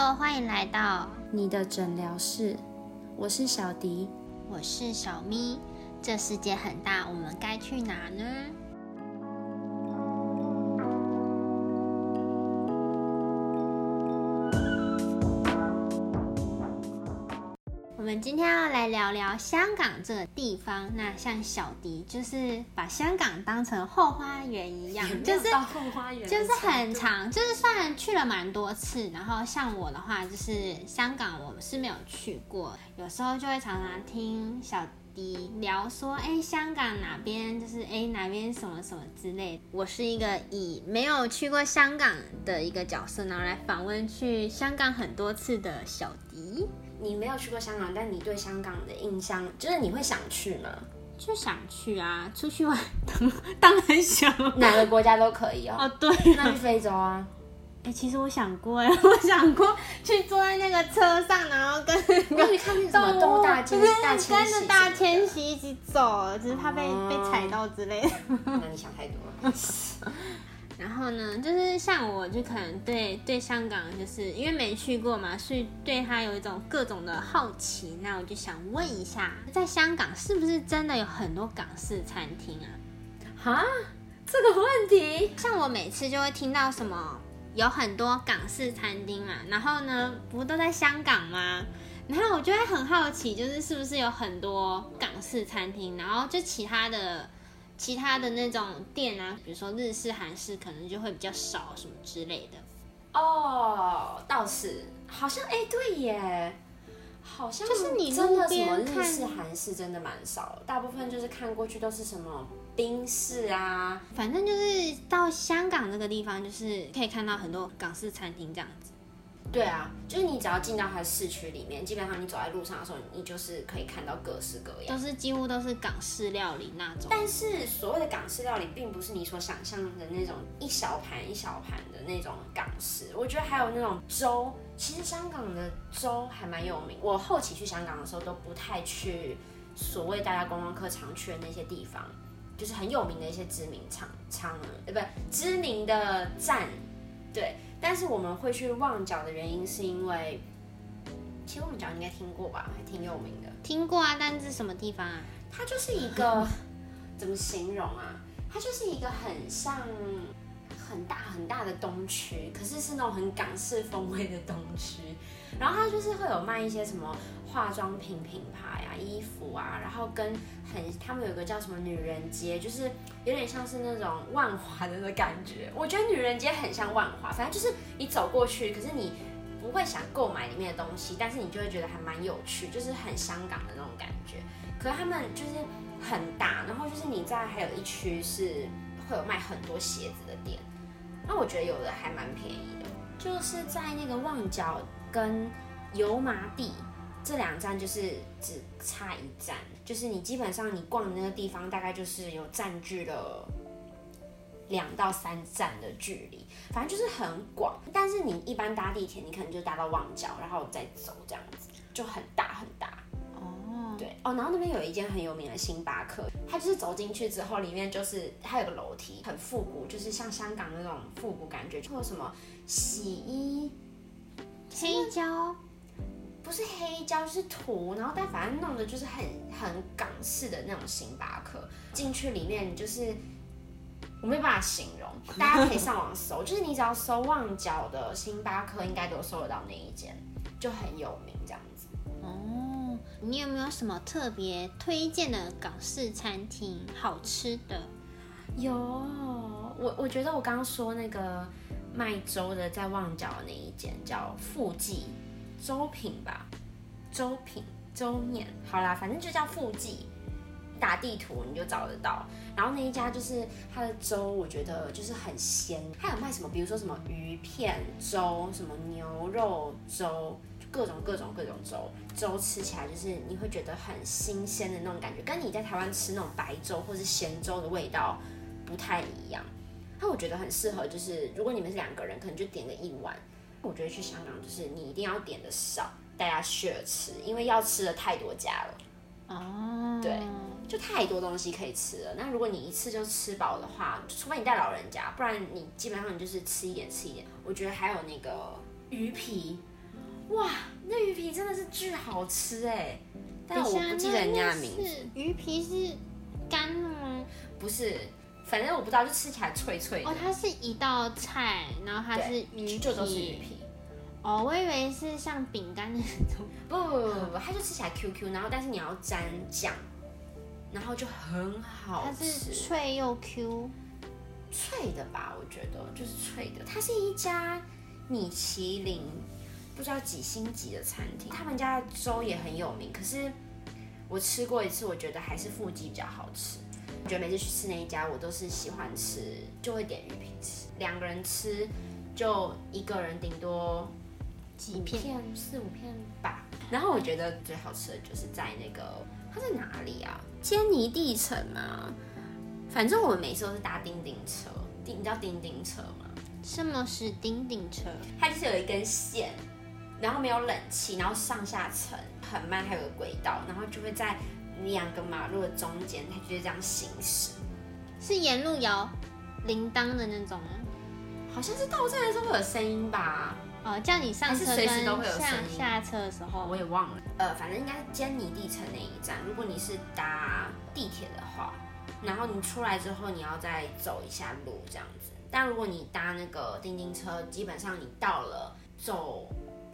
Hello，欢迎来到你的诊疗室，我是小迪，我是小咪。这世界很大，我们该去哪呢？们今天要来聊聊香港这个地方。那像小迪，就是把香港当成后花园一样，就是后花园，就是很长，就是算去了蛮多次。然后像我的话，就是香港我是没有去过，有时候就会常常听小迪聊说，哎，香港哪边就是哎哪边什么什么之类。我是一个以没有去过香港的一个角色，然后来访问去香港很多次的小迪。你没有去过香港，但你对香港的印象就是你会想去吗？就想去啊，出去玩当当然想，哪个国家都可以哦。哦，对，那去非洲啊？哎，其实我想过哎，我想过去坐在那个车上，然后跟跟你看那什么动物大迁徙，跟着大迁徙一起走，只是怕被被踩到之类的。那你想太多了。然后呢，就是像我，就可能对对香港，就是因为没去过嘛，所以对它有一种各种的好奇。那我就想问一下，在香港是不是真的有很多港式餐厅啊？哈，这个问题，像我每次就会听到什么有很多港式餐厅嘛，然后呢，不都在香港吗？然后我就会很好奇，就是是不是有很多港式餐厅，然后就其他的。其他的那种店啊，比如说日式、韩式，可能就会比较少什么之类的。哦，倒是，好像哎，对耶，好像就是你真的什么日式、韩式真的蛮少，大部分就是看过去都是什么冰室啊，反正就是到香港这个地方，就是可以看到很多港式餐厅这样子。对啊，就是你只要进到它的市区里面，基本上你走在路上的时候，你就是可以看到各式各样，都是几乎都是港式料理那种。但是所谓的港式料理，并不是你所想象的那种一小盘一小盘的那种港式。我觉得还有那种粥，其实香港的粥还蛮有名。我后期去香港的时候，都不太去所谓大家观光客常去的那些地方，就是很有名的一些知名厂厂，呃，不，知名的站，对。但是我们会去旺角的原因，是因为其实旺角应该听过吧，还挺有名的。听过啊，但是什么地方啊？它就是一个 怎么形容啊？它就是一个很像很大很大的东区，可是是那种很港式风味的东区。然后它就是会有卖一些什么化妆品品牌啊、衣服啊，然后跟很他们有个叫什么女人街，就是有点像是那种万华的那感觉。我觉得女人街很像万华，反正就是你走过去，可是你不会想购买里面的东西，但是你就会觉得还蛮有趣，就是很香港的那种感觉。可是他们就是很大，然后就是你在还有一区是会有卖很多鞋子，那我觉得有的还蛮便宜的，就是在那个旺角。跟油麻地这两站就是只差一站，就是你基本上你逛的那个地方大概就是有占据了两到三站的距离，反正就是很广。但是你一般搭地铁，你可能就搭到旺角，然后再走这样子，就很大很大。哦，对哦，然后那边有一间很有名的星巴克，它就是走进去之后，里面就是它有个楼梯，很复古，就是像香港那种复古感觉，就有什么洗衣。黑胶不是黑胶，就是涂，然后但反正弄的就是很很港式的那种星巴克。进去里面就是我没办法形容，大家可以上网搜，就是你只要搜旺角的星巴克，应该都搜得到那一间，就很有名这样子。哦，你有没有什么特别推荐的港式餐厅好吃的？有，我我觉得我刚刚说那个。卖粥的在旺角那一间叫富记粥品吧，粥品粥面，好啦，反正就叫富记，打地图你就找得到。然后那一家就是它的粥，我觉得就是很鲜。它有卖什么，比如说什么鱼片粥，什么牛肉粥，各种各种各种粥，粥吃起来就是你会觉得很新鲜的那种感觉，跟你在台湾吃那种白粥或是咸粥的味道不太一样。那我觉得很适合，就是如果你们是两个人，可能就点个一碗。我觉得去香港就是你一定要点的少，大家 share 吃，因为要吃的太多家了。哦，对，就太多东西可以吃了。那如果你一次就吃饱的话，除非你带老人家，不然你基本上你就是吃一点吃一点。我觉得还有那个鱼皮，哇，那鱼皮真的是巨好吃哎，但我不记得人家的名字，鱼皮是干的吗？不是，反正我不知道，就吃起来脆脆的哦，，它是一道菜，然后它是对鱼皮，就都是鱼皮。哦，我以为是像饼干那种。不不不不不，它就吃起来 Q Q，然后但是你要沾酱，然后就很好它是吃，脆又 Q，脆的吧？我觉得就是脆的。它是一家米其林不知道几星级的餐厅，他们家的粥也很有名，可是我吃过一次，我觉得还是腹肌比较好吃。我觉得每次去吃那一家，我都是喜欢吃，就会点鱼皮吃。两个人吃，就一个人顶多五几片片四五片吧。然后我觉得最好吃的就是在那个它在哪里啊？坚尼地城吗？反正我们每次都是搭叮叮车，叮你知道叮叮车吗？什么是叮叮车？它就是有一根线，然后没有冷气，然后上下层很慢，还有个轨道，然后就会在两个马路的中间，它就是这样行驶。是沿路摇铃铛的那种吗？好像是到站的时候会有声音吧，哦，叫你上车跟下下车的时候我，也忘了。呃，反正应该是坚尼地城那一站。如果你是搭地铁的话，然后你出来之后，你要再走一下路这样子。但如果你搭那个叮叮车，基本上你到了走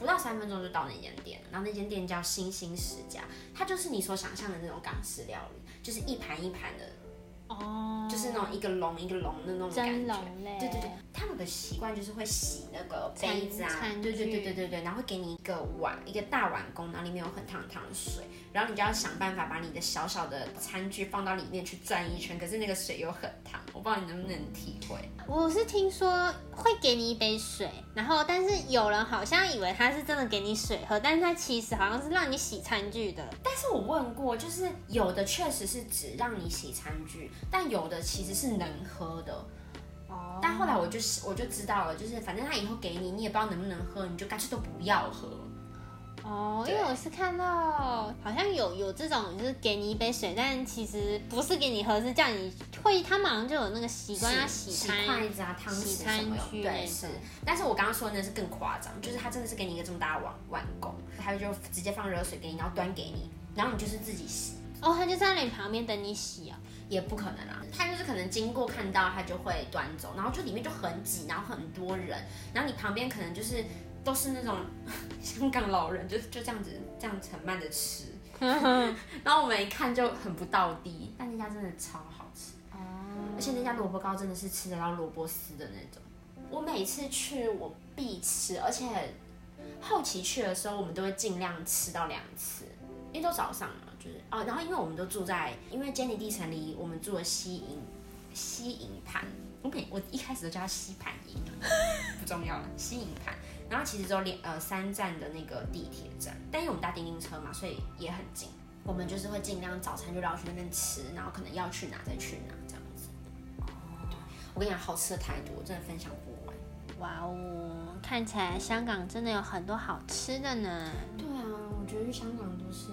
不到三分钟就到那间店了，然后那间店叫星星食家，它就是你所想象的那种港式料理，就是一盘一盘的，哦，就是那种一个笼一个笼的那种感蒸觉。对对对，他们的习惯就是会洗那个杯子啊。对对对具。对对对，然后会给你一个碗，一个大碗公，然后里面有很烫很烫的水，然后你就要想办法把你的小小的餐具放到里面去转一圈，可是那个水又很烫，我不知道你能不能体会。我是听说会给你一杯水，然后但是有人好像以为他是真的给你水喝，但是他其实好像是让你洗餐具的。但是我问过，就是有的确实是只让你洗餐具，但有的其实是能喝的。哦但后来我就我就知道了，就是反正他以后给你，你也不知道能不能喝，你就干脆都不要喝。哦，因对为我是看到好像有有这种，就是给你一杯水，但其实不是给你喝，是叫你会，他们好像就有那个习惯要洗筷子啊、汤匙什么的，对是。但是我刚刚说的那是更夸张，就是他真的是给你一个这么大的碗碗公，他就直接放热水给你，然后端给你，然后你就是自己洗，哦，他就在你旁边等你洗啊。也不可能啊，他就是可能经过看到他就会端走，然后就里面就很挤，然后很多人，然后你旁边可能就是都是那种 香港老人，就就这样子这样子很慢的吃，然后我们一看就很不到地，但那家真的超好吃。哦，而且那家萝卜糕真的是吃得到萝卜丝的那种。我每次去我必吃，而且后期去的时候我们都会尽量吃到两次，因为都早上嘛，就是哦，然后因为我们都住在，因为坚尼地城离我们住的西营西营盘，我每我一开始都叫它西盘营，不重要了，西营盘。然后其实只有两呃三站的那个地铁站，但因为我们搭叮叮车嘛，所以也很近。我们就是会尽量早餐就绕去那边吃，然后可能要去哪再去哪这样子。哦我跟你讲，好吃的太多，真的分享不完。哇哦，看起来香港真的有很多好吃的呢。对啊，我觉得去香港都是，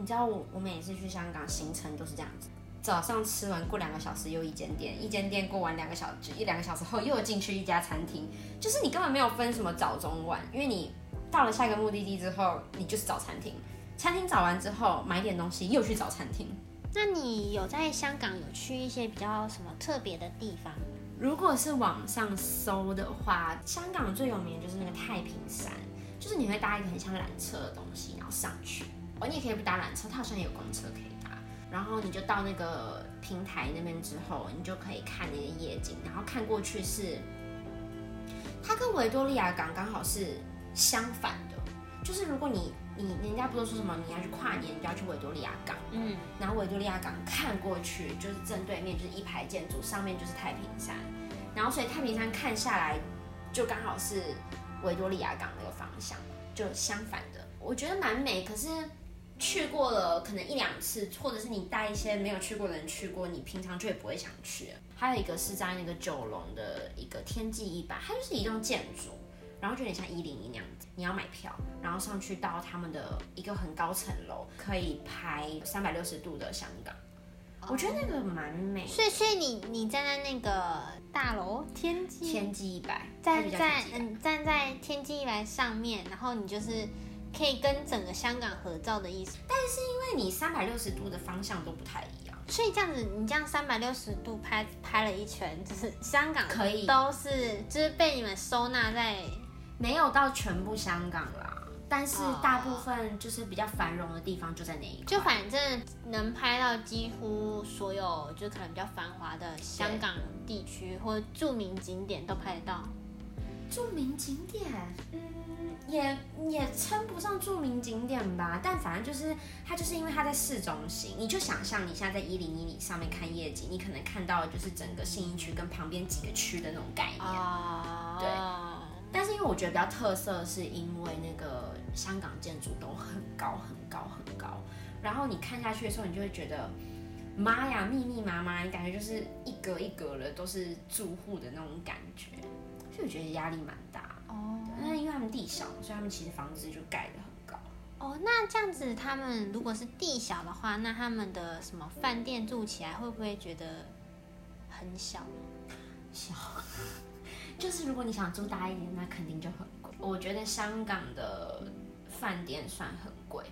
你知道我我每次去香港行程都是这样子，早上吃完过两个小时又一间店，一间店过完两个小时，一两个小时后又进去一家餐厅，就是你根本没有分什么早中晚，因为你到了下一个目的地之后，你就是找餐厅，餐厅找完之后买点东西又去找餐厅。那你有在香港有去一些比较什么特别的地方？如果是网上搜的话，香港最有名的就是那个太平山，就是你会搭一个很像缆车的东西，然后上去。哦，你也可以不搭缆车，它好像也有公车可以搭。然后你就到那个平台那边之后，你就可以看那个夜景，然后看过去是，它跟维多利亚港刚好是相反的。就是如果你你人家不都说什么你要去跨年，你就要去维多利亚港。嗯，然后维多利亚港看过去就是正对面就是一排建筑，上面就是太平山，然后所以太平山看下来就刚好是维多利亚港那个方向，就相反的，我觉得蛮美。可是去过了可能一两次，或者是你带一些没有去过的人去过，你平常就也不会想去。还有一个是在那个九龙的一个天际一百，它就是一栋建筑。然后就有点像一零一那样子，你要买票，然后上去到他们的一个很高层楼，可以拍三百六十度的香港。我觉得那个蛮美。所以，所以你你站在那个大楼天际，天际一百，站在嗯站在天际一百上面，然后你就是可以跟整个香港合照的意思。但是因为你三百六十度的方向都不太一样，所以这样子你这样三百六十度拍拍了一圈，就是香港可以都是就是被你们收纳在没有到全部香港啦。但是大部分就是比较繁荣的地方就在那一块，就反正能拍到几乎所有，就可能比较繁华的香港地区或著名景点都拍得到。著名景点，嗯，也也称不上著名景点吧，但反正就是它就是因为它在市中心，你就想象你现在在一零一里上面看夜景，你可能看到的就是整个信义区跟旁边几个区的那种概念。啊，对。但是因为我觉得比较特色，是因为那个。香港建筑都很高很高很高，然后你看下去的时候，你就会觉得，妈呀，密密麻麻，你感觉就是一格一格的都是住户的那种感觉，所以我觉得压力蛮大哦。地小，所以他们其实房子就盖的很高。哦，那这样子，他们如果是地小的话，那他们的什么饭店住起来会不会觉得很小？小，就是如果你想住大一点，那肯定就很贵。我觉得香港的。饭店算很贵，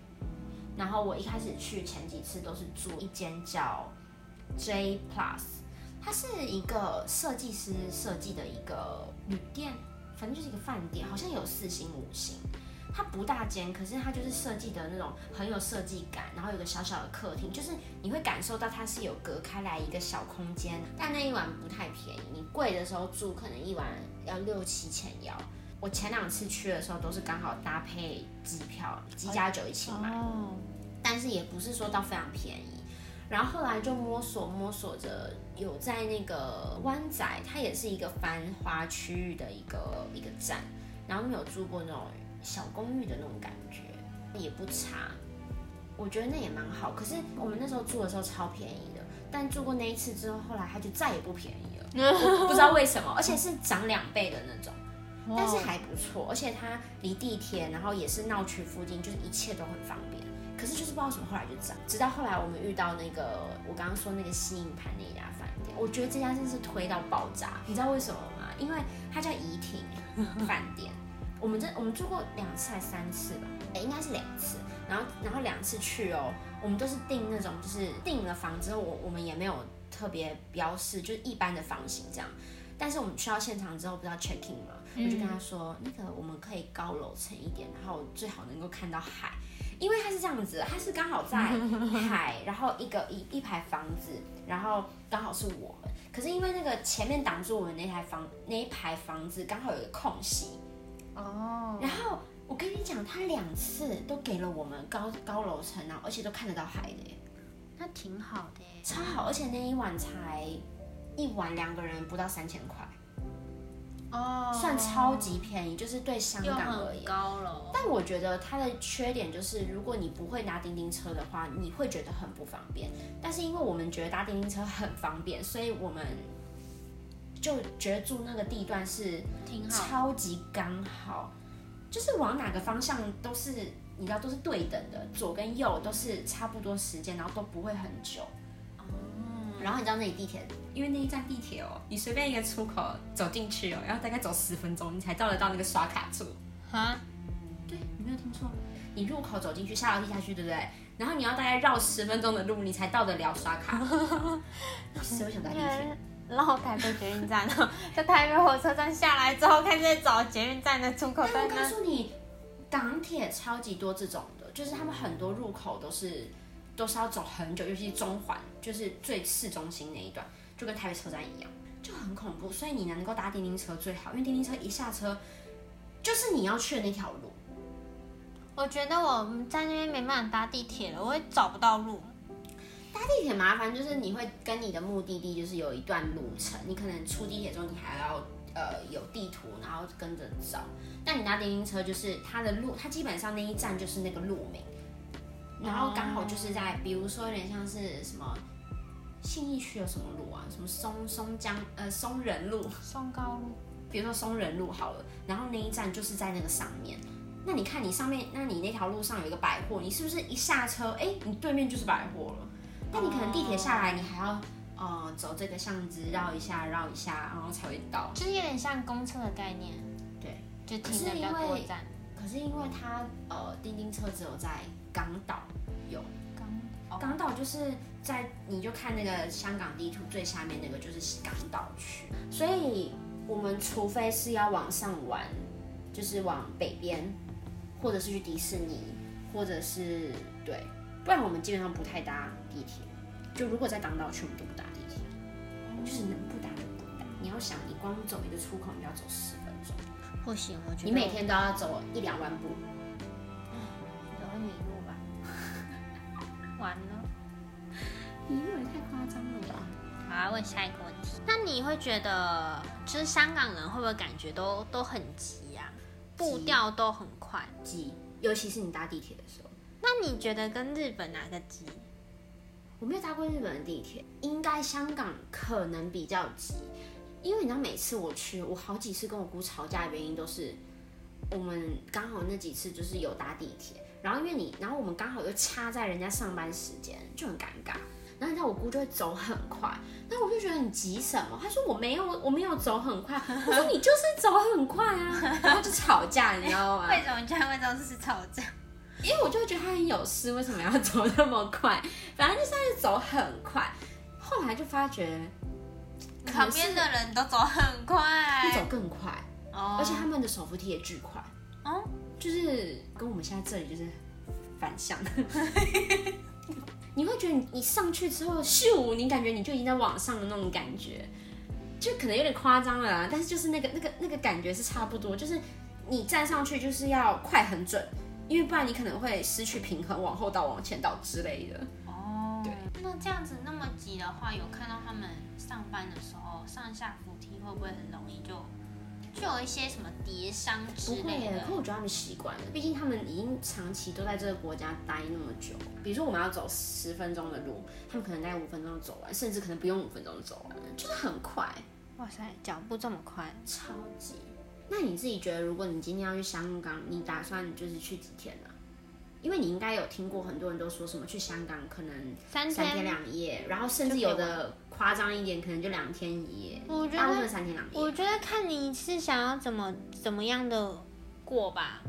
然后我一开始去前几次都是住一间叫 J Plus，它是一个设计师设计的一个旅店，反正就是一个饭店，好像有四星五星。它不大间，可是它就是设计的那种很有设计感，然后有个小小的客厅，就是你会感受到它是有隔开来一个小空间。但那一晚不太便宜，你贵的时候住可能一晚要六七千要。我前两次去的时候都是刚好搭配机票，机加酒一起买，但是也不是说到非常便宜。然后后来就摸索摸索着，有在那个湾仔，它也是一个繁华区域的一个一个站，然后没有住过那种小公寓的那种感觉，也不差，我觉得那也蛮好。可是我们那时候住的时候超便宜的，但住过那一次之后，后来它就再也不便宜了，不知道为什么，而且是涨两倍的那种。但是还不错，而且它离地铁，然后也是闹区附近，就是一切都很方便。可是就是不知道什么，后来就涨。直到后来我们遇到那个我刚刚说那个吸引盘那家饭店，我觉得这家真是推到爆炸。你知道为什么吗？因为它叫怡婷饭店。我们这我们住过两次还三次吧？哎，应该是两次。然后然后两次去哦，我们都是订那种就是订了房之后，我我们也没有特别标示，就是一般的房型这样。但是我们去到现场之后，不是要 check in 吗？我就跟他说，那个我们可以高楼层一点，然后最好能够看到海，因为它是这样子，它是刚好在 海，然后一个一一排房子，然后刚好是我们。可是因为那个前面挡住我们那台房那一排房子，刚好有一个空隙。哦。然后我跟你讲，他两次都给了我们高高楼层啊，而且都看得到海的，那挺好的，超好，而且那一晚才一晚两个人不到三千块。哦，算超级便宜，就是对香港而言。高了。但我觉得它的缺点就是，如果你不会拿叮叮车的话，你会觉得很不方便。但是因为我们觉得搭叮叮车很方便，所以我们就觉得住那个地段是挺好，超级刚好，就是往哪个方向都是，你知道都是对等的，左跟右都是差不多时间，然后都不会很久。然后你知道那里地铁，因为那一站地铁哦，你随便一个出口走进去哦，要大概走十分钟，你才到得到那个刷卡处。哈？对，你没有听错，你入口走进去，下楼梯下去，对不对？然后你要大概绕十分钟的路，你才到得了刷卡。是为什么地铁？绕台北捷运站哦，在台北火车站下来之后，开始找捷运站的出口。但我告诉你，港铁超级多这种的，就是他们很多入口都是。都是要走很久，尤其是中环，就是最市中心那一段，就跟台北车站一样，就很恐怖。所以你能够搭叮叮车最好，因为叮叮车一下车就是你要去的那条路。我觉得我们在那边没办法搭地铁了，我也找不到路。搭地铁麻烦就是你会跟你的目的地就是有一段路程，你可能出地铁之后你还要呃有地图，然后跟着找。但你搭叮叮车就是它的路，它基本上那一站就是那个路名。然后刚好就是在，比如说有点像是什么信义区有什么路啊，什么松松江呃松仁路、松高路，比如说松仁路好了，然后那一站就是在那个上面。那你看你上面，那你那条路上有一个百货，你是不是一下车，哎，你对面就是百货了？但你可能地铁下来，你还要呃走这个巷子绕一下绕一下，然后才会到。就是有点像公车的概念，对，就停的比较多站。可是因为它呃叮叮车只有在港岛有，港港岛就是在你就看那个香港地图最下面那个就是港岛区，所以我们除非是要往上玩，就是往北边，或者是去迪士尼，或者是对。不然我们基本上不太搭地铁，就如果在港岛区，我们都不搭地铁，就是能不搭就不搭。你要想，你光走一个出口，你要走十分钟，不行，我觉得你每天都要走一两万步，都会迷路吧？完了，迷路也太夸张了吧？好，问下一个问题，那你会觉得，就是香港人会不会感觉都都很急呀？步调都很快，急，尤其是你搭地铁的时候。那你觉得跟日本哪个急？我没有搭过日本的地铁，应该香港可能比较急，因为你知道每次我去，我好几次跟我姑吵架的原因都是我们刚好那几次就是有搭地铁，然后因为你，然后我们刚好又掐在人家上班时间，就很尴尬。然后你知道我姑就会走很快，那我就觉得你急什么？她说我没有，我没有走很快。我说你就是走很快啊，然后就吵架，你知道吗？为什么这样？为什么是吵架？因为我就会觉得他很有事，为什么要走那么快？反正就是在走很快，后来就发觉旁边的人都走很快，走更快，哦，而且他们的手扶梯也巨快，哦，就是跟我们现在这里就是反向。你会觉得你上去之后咻，你感觉你就已经在往上的那种感觉，就可能有点夸张了，但是就是那个那个那个感觉是差不多，就是你站上去就是要快很准。因为不然你可能会失去平衡，往后倒、往前倒之类的。哦，对。那这样子那么急的话，有看到他们上班的时候上下扶梯会不会很容易就就有一些什么跌伤之类的？可我觉得他们习惯了，毕竟他们已经长期都在这个国家待那么久。比如说我们要走十分钟的路，他们可能大概五分钟走完，甚至可能不用五分钟走完，就是很快。哇塞，脚步这么快，超级。那你自己觉得，如果你今天要去香港，你打算就是去几天呢？因为你应该有听过很多人都说什么去香港可能三天两夜，然后甚至有的夸张一点，可能就两天一夜。我觉得三天两夜。我觉得看你是想要怎么怎么样的过吧。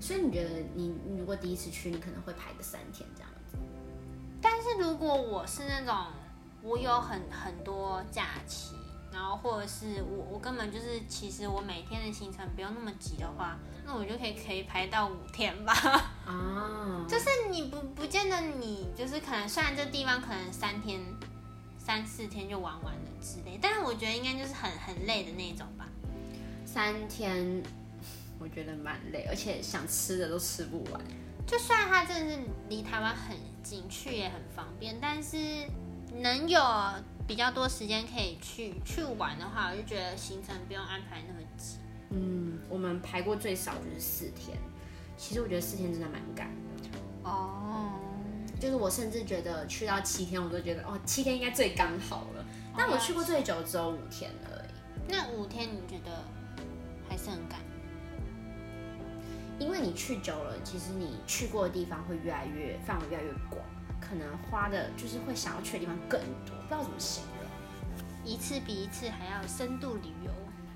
所以你觉得你如果第一次去，你可能会排个三天这样子。但是如果我是那种我有很很多假期。然后或者是我我根本就是其实我每天的行程不用那么急的话，那我就可以可以排到五天吧。啊，就是你不不见得你就是可能虽然这地方可能三天三四天就玩完了之类，但是我觉得应该就是很很累的那种吧。三天我觉得蛮累，而且想吃的都吃不完。就算它真的是离台湾很近，去也很方便，但是能有。比较多时间可以去去玩的话，我就觉得行程不用安排那么紧。嗯，我们排过最少就是四天，其实我觉得四天真的蛮赶的。哦，就是我甚至觉得去到七天，我都觉得哦，七天应该最刚好了。但我去过最久只有五天而已。那五天你觉得还是很赶？因为你去久了，其实你去过的地方会越来越范围越来越广。可能花的就是会想要去的地方更多，不知道怎么形容，一次比一次还要深度旅游。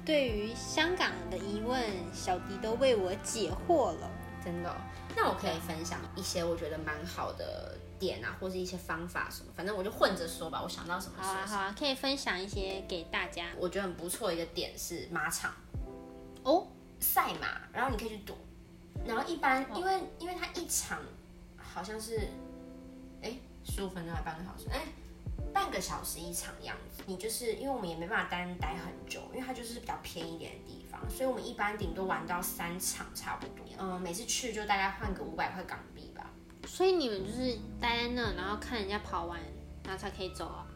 对于香港的疑问，小迪都为我解惑了，真的。那我可以分享一些我觉得蛮好的点啊，或是一些方法什么，反正我就混着说吧。我想到什么说。好啊，好啊，可以分享一些给大家。我觉得很不错一个点是马场哦，赛马，然后你可以去赌，然后一般因为因为它一场好像是。哎，十五分钟还半个小时？哎，半个小时一场样子。你就是因为我们也没办法待待很久，因为它就是比较偏一点的地方，所以我们一般顶多玩到三场差不多。嗯，每次去就大概换个五百块港币吧。所以你们就是待在那，然后看人家跑完，然后才可以走啊？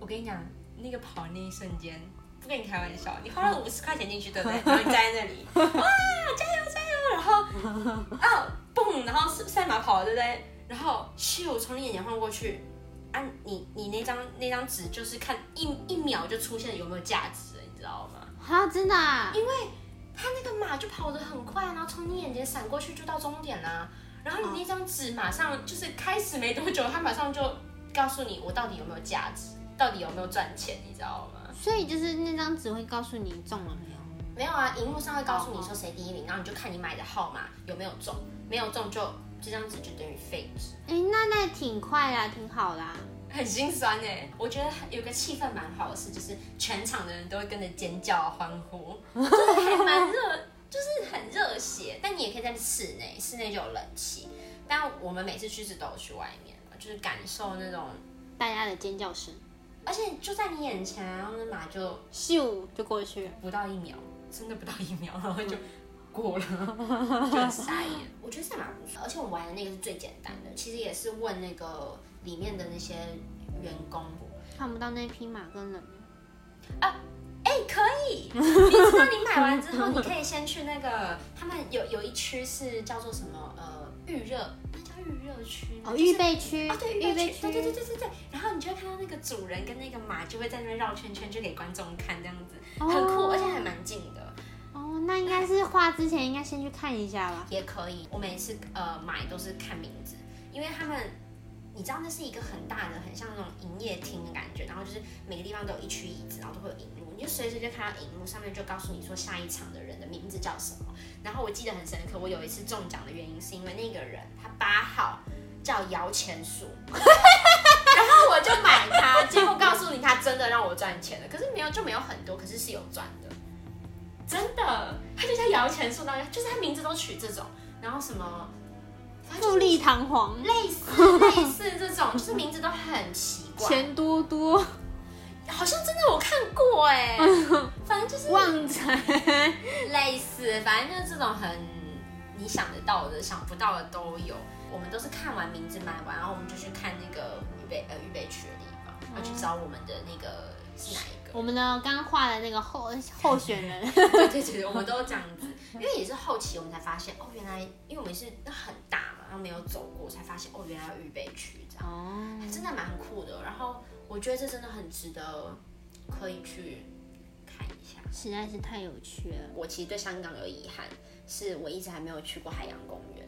我跟你讲，那个跑那一瞬间，不跟你开玩笑，你花了五十块钱进去，对不对？然后你站在那里，哇，加油加油！然后啊，蹦，然后赛马跑了，对不对？然后咻，从你眼前晃过去，啊，你你那张那张纸就是看一一秒就出现有没有价值，你知道吗？啊，真的？啊因为他那个马就跑得很快，然后从你眼前闪过去就到终点啦。然后你那张纸马上就是开始没多久，他马上就告诉你我到底有没有价值，到底有没有赚钱，你知道吗？所以就是那张纸会告诉你中了没有？没有啊，荧幕上会告诉你说谁第一名，然后你就看你买的号码有没有中，没有中就这张纸就等于废纸。哎、那那挺快啦，挺好啦。很心酸哎，我觉得有个气氛蛮好的是，就是全场的人都会跟着尖叫欢呼，就是还蛮热，就是很热血。但你也可以在室内，室内就有冷气。但我们每次去是都有去外面，就是感受那种，大家的尖叫声，而且就在你眼前，然后那马就咻就过去。不到一秒，真的不到一秒，然后就过了，就很傻眼。我觉得赛马不错，而且我玩的那个是最简单的，其实也是问那个里面的那些员工。看不到那匹马跟人，哎、可以！你知道你买完之后，你可以先去那个，他们有有一区是叫做什么呃预热，那叫预热区吗哦，就是预备区，啊，对，预备区，对对对对对对。然后你就会看到那个主人跟那个马就会在那边绕圈圈，就给观众看这样子，很酷，而且还蛮近的，哦，那应该是画之前应该先去看一下吧。也可以。我每次呃买都是看名字，因为他们。你知道那是一个很大的，很像那种营业厅的感觉，然后就是每个地方都有一区椅子，然后都会有荧幕，你就随时就看到荧幕上面就告诉你说下一场的人的名字叫什么。然后我记得很深刻，我有一次中奖的原因是因为那个人他八号叫摇钱树，然后我就买它，结果告诉你他真的让我赚钱了，可是没有就没有很多，可是是有赚的，真的，他就叫摇钱树，那样就是他名字都取这种，然后什么。富丽堂皇，类似类似这种，就是名字都很奇怪，钱多多，好像真的我看过哎，反正就是旺财，类似，反正就是这种很你想得到的、想不到的都有。我们都是看完名字买完，然后我们就去看那个预备呃预备区。的地方，然后去找我们的那个是哪一个。我们呢刚画的那个候候选人，对对对对，我们都这样子，因为也是后期我们才发现，哦，原来因为我们是那很大嘛，然后没有走过，才发现哦，原来有预备区这样。哦，真的蛮酷的。然后我觉得这真的很值得可以去看一下。实在是太有趣了。我其实对香港有遗憾，是我一直还没有去过海洋公园。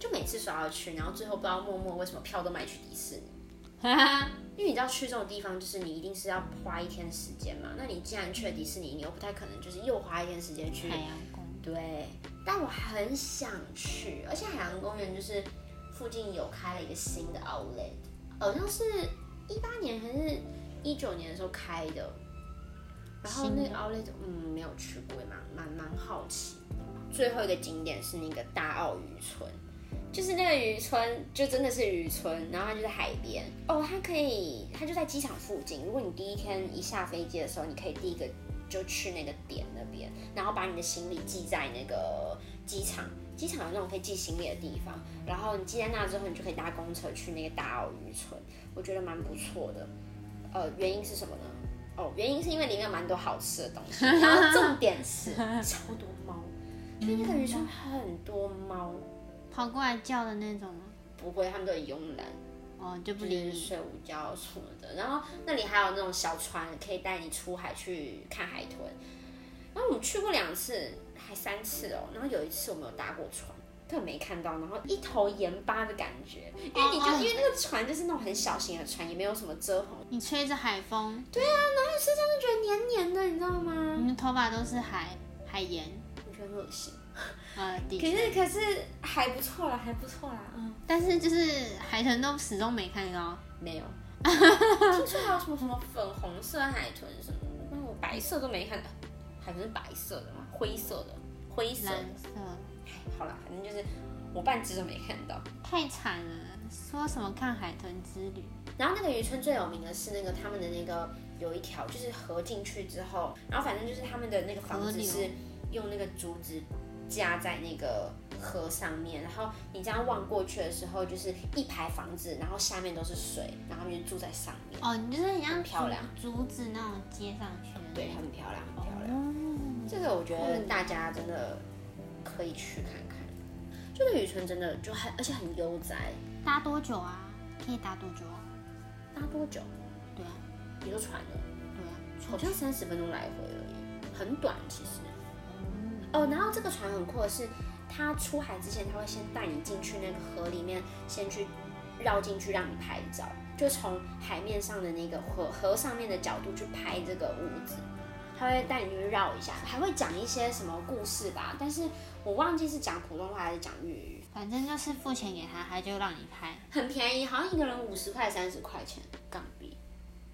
就每次说要去，然后最后不知道默默为什么票都买去迪士尼。因为你知道去这种地方，就是你一定是要花一天时间嘛。那你既然去了迪士尼，你又不太可能就是又花一天时间去海洋公园，对，但我很想去，而且海洋公园就是附近有开了一个新的 outlet，好像是一八年还是一九年的时候开的。然后那个 outlet，嗯，没有去过，也蛮蛮蛮好奇。最后一个景点是那个大澳渔村，就是那个渔村，就真的是渔村，然后它就在海边。哦，它可以，它就在机场附近。如果你第一天一下飞机的时候，你可以第一个就去那个点那边，然后把你的行李寄在那个机场。机场有那种可以寄行李的地方，然后你寄在那之后，你就可以搭公车去那个大澳渔村，我觉得蛮不错的。呃，原因是什么呢？哦，原因是因为里面有蛮多好吃的东西，然后重点是超多猫，就是那个渔村很多猫，跑过来叫的那种吗？不会，他们都很慵懒，哦，就不就是理你。睡午觉什么的。然后那里还有那种小船，可以带你出海去看海豚。然后我们去过两次，还三次哦。然后有一次我们有搭过船，根本没看到，然后一头盐巴的感觉，因为你就、哦因为那个船就是那种很小型的船，也没有什么遮棚，你吹着海风，对啊然后身上就觉得黏黏的，你知道吗？你的头发都是海海盐，我觉得很恶心。呃，的可。是可是还不错啦，还不错啦。嗯，但是就是海豚都始终没看到。没有。听说还有什么什么粉红色海豚什么的，但我白色都没看到。海豚是白色的吗？灰色的，灰色的。蓝色，好啦，反正就是我半只都没看到。太惨了。说什么看海豚之旅？然后那个渔村最有名的是那个他们的那个有一条就是河进去之后，然后反正就是他们的那个房子是用那个竹子架在那个河上面，然后你这样望过去的时候，就是一排房子，然后下面都是水，然后他们就住在上面，哦，你就是很像漂亮竹竹子那种接上去的。对，很漂亮，很漂亮。哦，这个我觉得大家真的可以去看看，这个渔村真的就很而且很悠哉，搭多久啊？可以搭多久啊？搭多久？对啊，你说船了？对啊。好像三十分钟来回而已，很短其实。哦，然后这个船很酷的是，他出海之前，他会先带你进去那个河里面，先去绕进去让你拍照，就从海面上的那个河河上面的角度去拍这个屋子。他会带你去绕一下，还会讲一些什么故事吧，但是我忘记是讲普通话还是讲粤语。反正就是付钱给他，他就让你拍。很便宜，好像一个人五十块、三十块钱港币，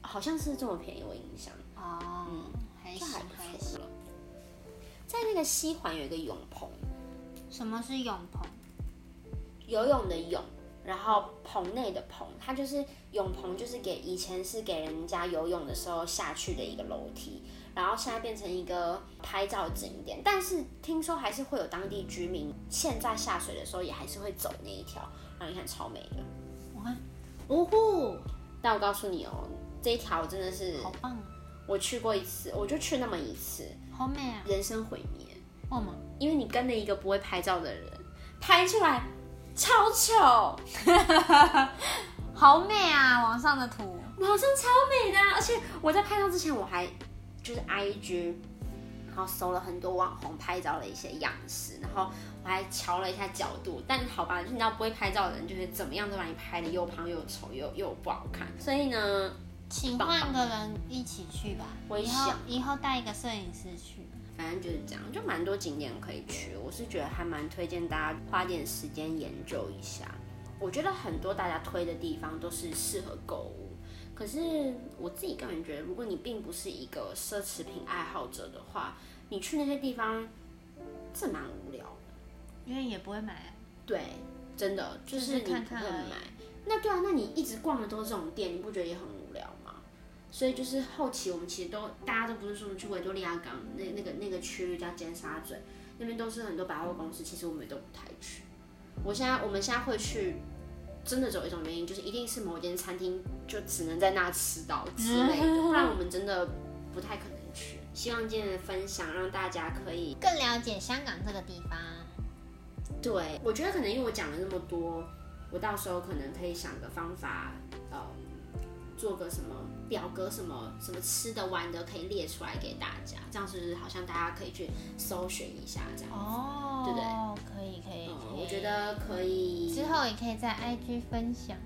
好像是这么便宜，我印象。哦，还行。在那个西环有一个泳棚，什么是泳棚？游泳的泳，然后棚内的棚，它就是泳棚，就是给以前是给人家游泳的时候下去的一个楼梯，然后现在变成一个拍照景点。但是听说还是会有当地居民现在下水的时候也还是会走那一条，让你看超美的。我看，呜呼，但我告诉你哦，这一条真的是好棒，我去过一次，我就去那么一次，好美啊！人生毁灭。为什么？因为你跟了一个不会拍照的人，拍出来超丑，好美啊！网上的图，网上超美的啊、而且我在拍照之前，我还就是 IG，然后搜了很多网红拍照的一些样式，然后我还瞧了一下角度。但好吧，你知道不会拍照的人，就是怎么样都把你拍的又胖又丑又又不好看。所以呢，请换个人一起去吧。我也以后以后带一个摄影师去。反正就是这样，就蛮多景点可以去。我是觉得还蛮推荐大家花点时间研究一下。我觉得很多大家推的地方都是适合购物，可是我自己个人觉得，如果你并不是一个奢侈品爱好者的话，你去那些地方，这蛮无聊的。因为也不会买啊。对，真的就就是是你不会看看买。那对啊，那你一直逛的都是这种店，你不觉得也很？所以就是后期我们其实都大家都不是说我们去维多利亚港那那个那个区域叫尖沙咀，那边都是很多百货公司，其实我们也都不太去。我现在我们现在会去，真的只有一种原因，就是一定是某间餐厅就只能在那吃到之类的，不然我们真的不太可能去。希望今天的分享让大家可以更了解香港这个地方。对，我觉得可能因为我讲了那么多，我到时候可能可以想个方法，呃，做个什么表格，什么什么吃的玩的可以列出来给大家，这样是不是好像大家可以去搜寻一下这样？哦，对不对？可以可以，嗯，可以我觉得可以。之后也可以在 IG 分享。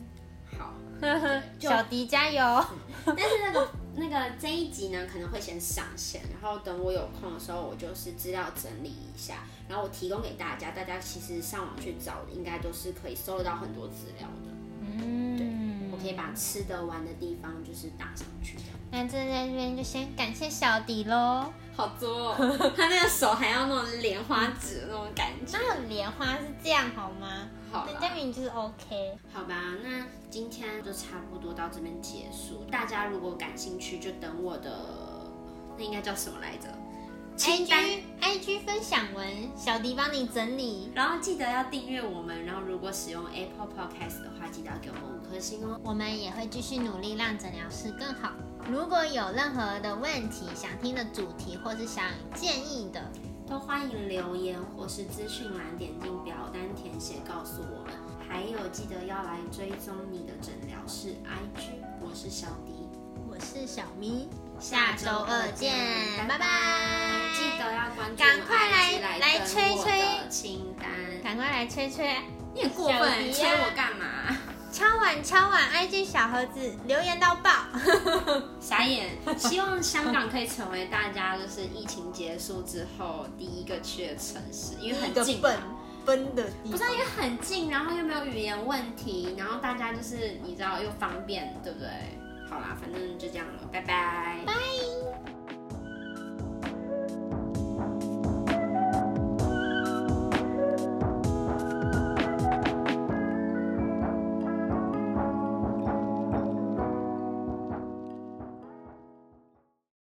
好，就小迪加油！但是那个那个这一集呢，可能会先上线，然后等我有空的时候，我就是资料整理一下，然后我提供给大家，大家其实上网去找，应该都是可以搜得到很多资料的。可以把吃的玩的地方就是打上去，那这在这边就先感谢小迪喽。好作、哦，他那个手还要那种莲花指那种感觉。那有莲花是这样好吗？好人家啦，明明就是 OK。好吧，那今天就差不多到这边结束。大家如果感兴趣，就等我的那应该叫什么来着？清单。IG IG 分享文，小迪帮你整理。然后记得要订阅我们，然后如果使用 Apple Podcast 的话，记得要给我们五颗星哦。我们也会继续努力让诊疗室更好。如果有任何的问题、想听的主题或是想建议的，都欢迎留言或是资讯栏点进表单填写告诉我们。还有记得要来追踪你的诊疗室 IG，我是小迪。我是小咪，下周二见，拜拜。记得要关注赶快来来登吹吹清单。赶快来催催，你很过分，迪催我干嘛？敲碗敲碗，IG 小盒子留言到爆。傻眼。希望香港可以成为大家就是疫情结束之后第一个去的城市，因为很近嘛。奔的地不是因为很近，然后又没有语言问题，然后大家就是你知道又方便，对不对？好啦，反正就这样了，拜拜。拜。